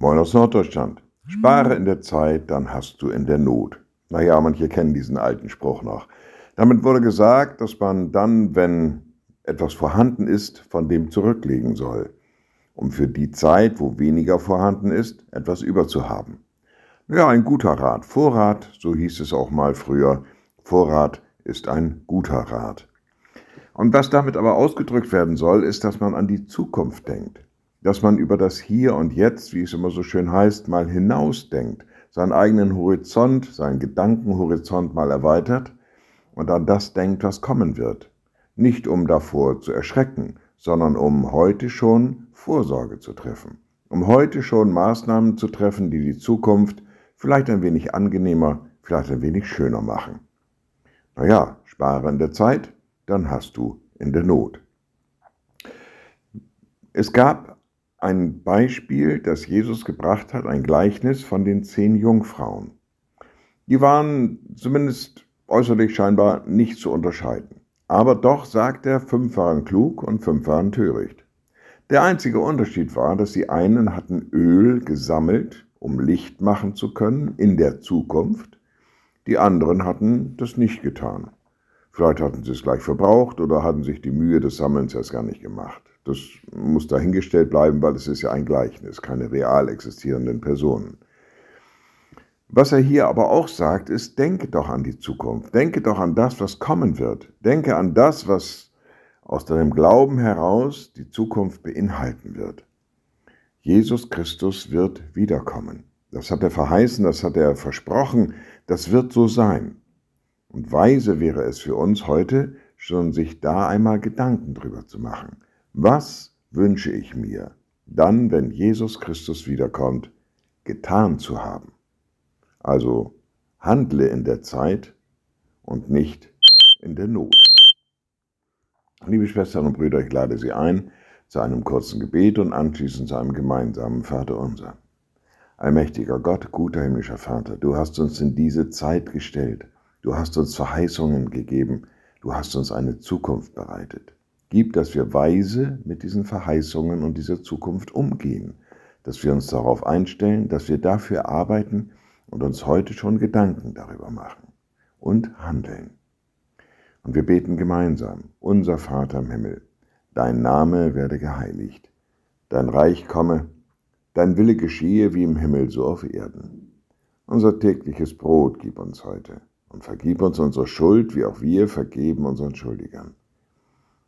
Moin aus Norddeutschland. Spare in der Zeit, dann hast du in der Not. Naja, manche kennen diesen alten Spruch noch. Damit wurde gesagt, dass man dann, wenn etwas vorhanden ist, von dem zurücklegen soll, um für die Zeit, wo weniger vorhanden ist, etwas überzuhaben. Ja, ein guter Rat. Vorrat, so hieß es auch mal früher. Vorrat ist ein guter Rat. Und was damit aber ausgedrückt werden soll, ist, dass man an die Zukunft denkt. Dass man über das Hier und Jetzt, wie es immer so schön heißt, mal hinausdenkt, seinen eigenen Horizont, seinen Gedankenhorizont mal erweitert und an das denkt, was kommen wird. Nicht um davor zu erschrecken, sondern um heute schon Vorsorge zu treffen. Um heute schon Maßnahmen zu treffen, die die Zukunft vielleicht ein wenig angenehmer, vielleicht ein wenig schöner machen. Naja, spare in der Zeit, dann hast du in der Not. Es gab ein Beispiel, das Jesus gebracht hat, ein Gleichnis von den zehn Jungfrauen. Die waren zumindest äußerlich scheinbar nicht zu unterscheiden. Aber doch sagt er, fünf waren klug und fünf waren töricht. Der einzige Unterschied war, dass die einen hatten Öl gesammelt, um Licht machen zu können in der Zukunft, die anderen hatten das nicht getan. Vielleicht hatten sie es gleich verbraucht oder hatten sich die Mühe des Sammelns erst gar nicht gemacht. Das muss dahingestellt bleiben, weil es ist ja ein Gleichnis, keine real existierenden Personen. Was er hier aber auch sagt, ist, denke doch an die Zukunft, denke doch an das, was kommen wird, denke an das, was aus deinem Glauben heraus die Zukunft beinhalten wird. Jesus Christus wird wiederkommen. Das hat er verheißen, das hat er versprochen, das wird so sein. Und weise wäre es für uns heute, schon sich da einmal Gedanken drüber zu machen. Was wünsche ich mir, dann, wenn Jesus Christus wiederkommt, getan zu haben? Also handle in der Zeit und nicht in der Not. Liebe Schwestern und Brüder, ich lade Sie ein zu einem kurzen Gebet und anschließend zu einem gemeinsamen Vaterunser. Allmächtiger Gott, guter himmlischer Vater, du hast uns in diese Zeit gestellt Du hast uns Verheißungen gegeben, du hast uns eine Zukunft bereitet. Gib, dass wir weise mit diesen Verheißungen und dieser Zukunft umgehen, dass wir uns darauf einstellen, dass wir dafür arbeiten und uns heute schon Gedanken darüber machen und handeln. Und wir beten gemeinsam, unser Vater im Himmel, dein Name werde geheiligt, dein Reich komme, dein Wille geschehe wie im Himmel so auf Erden. Unser tägliches Brot gib uns heute und vergib uns unsere Schuld, wie auch wir vergeben unseren Schuldigern.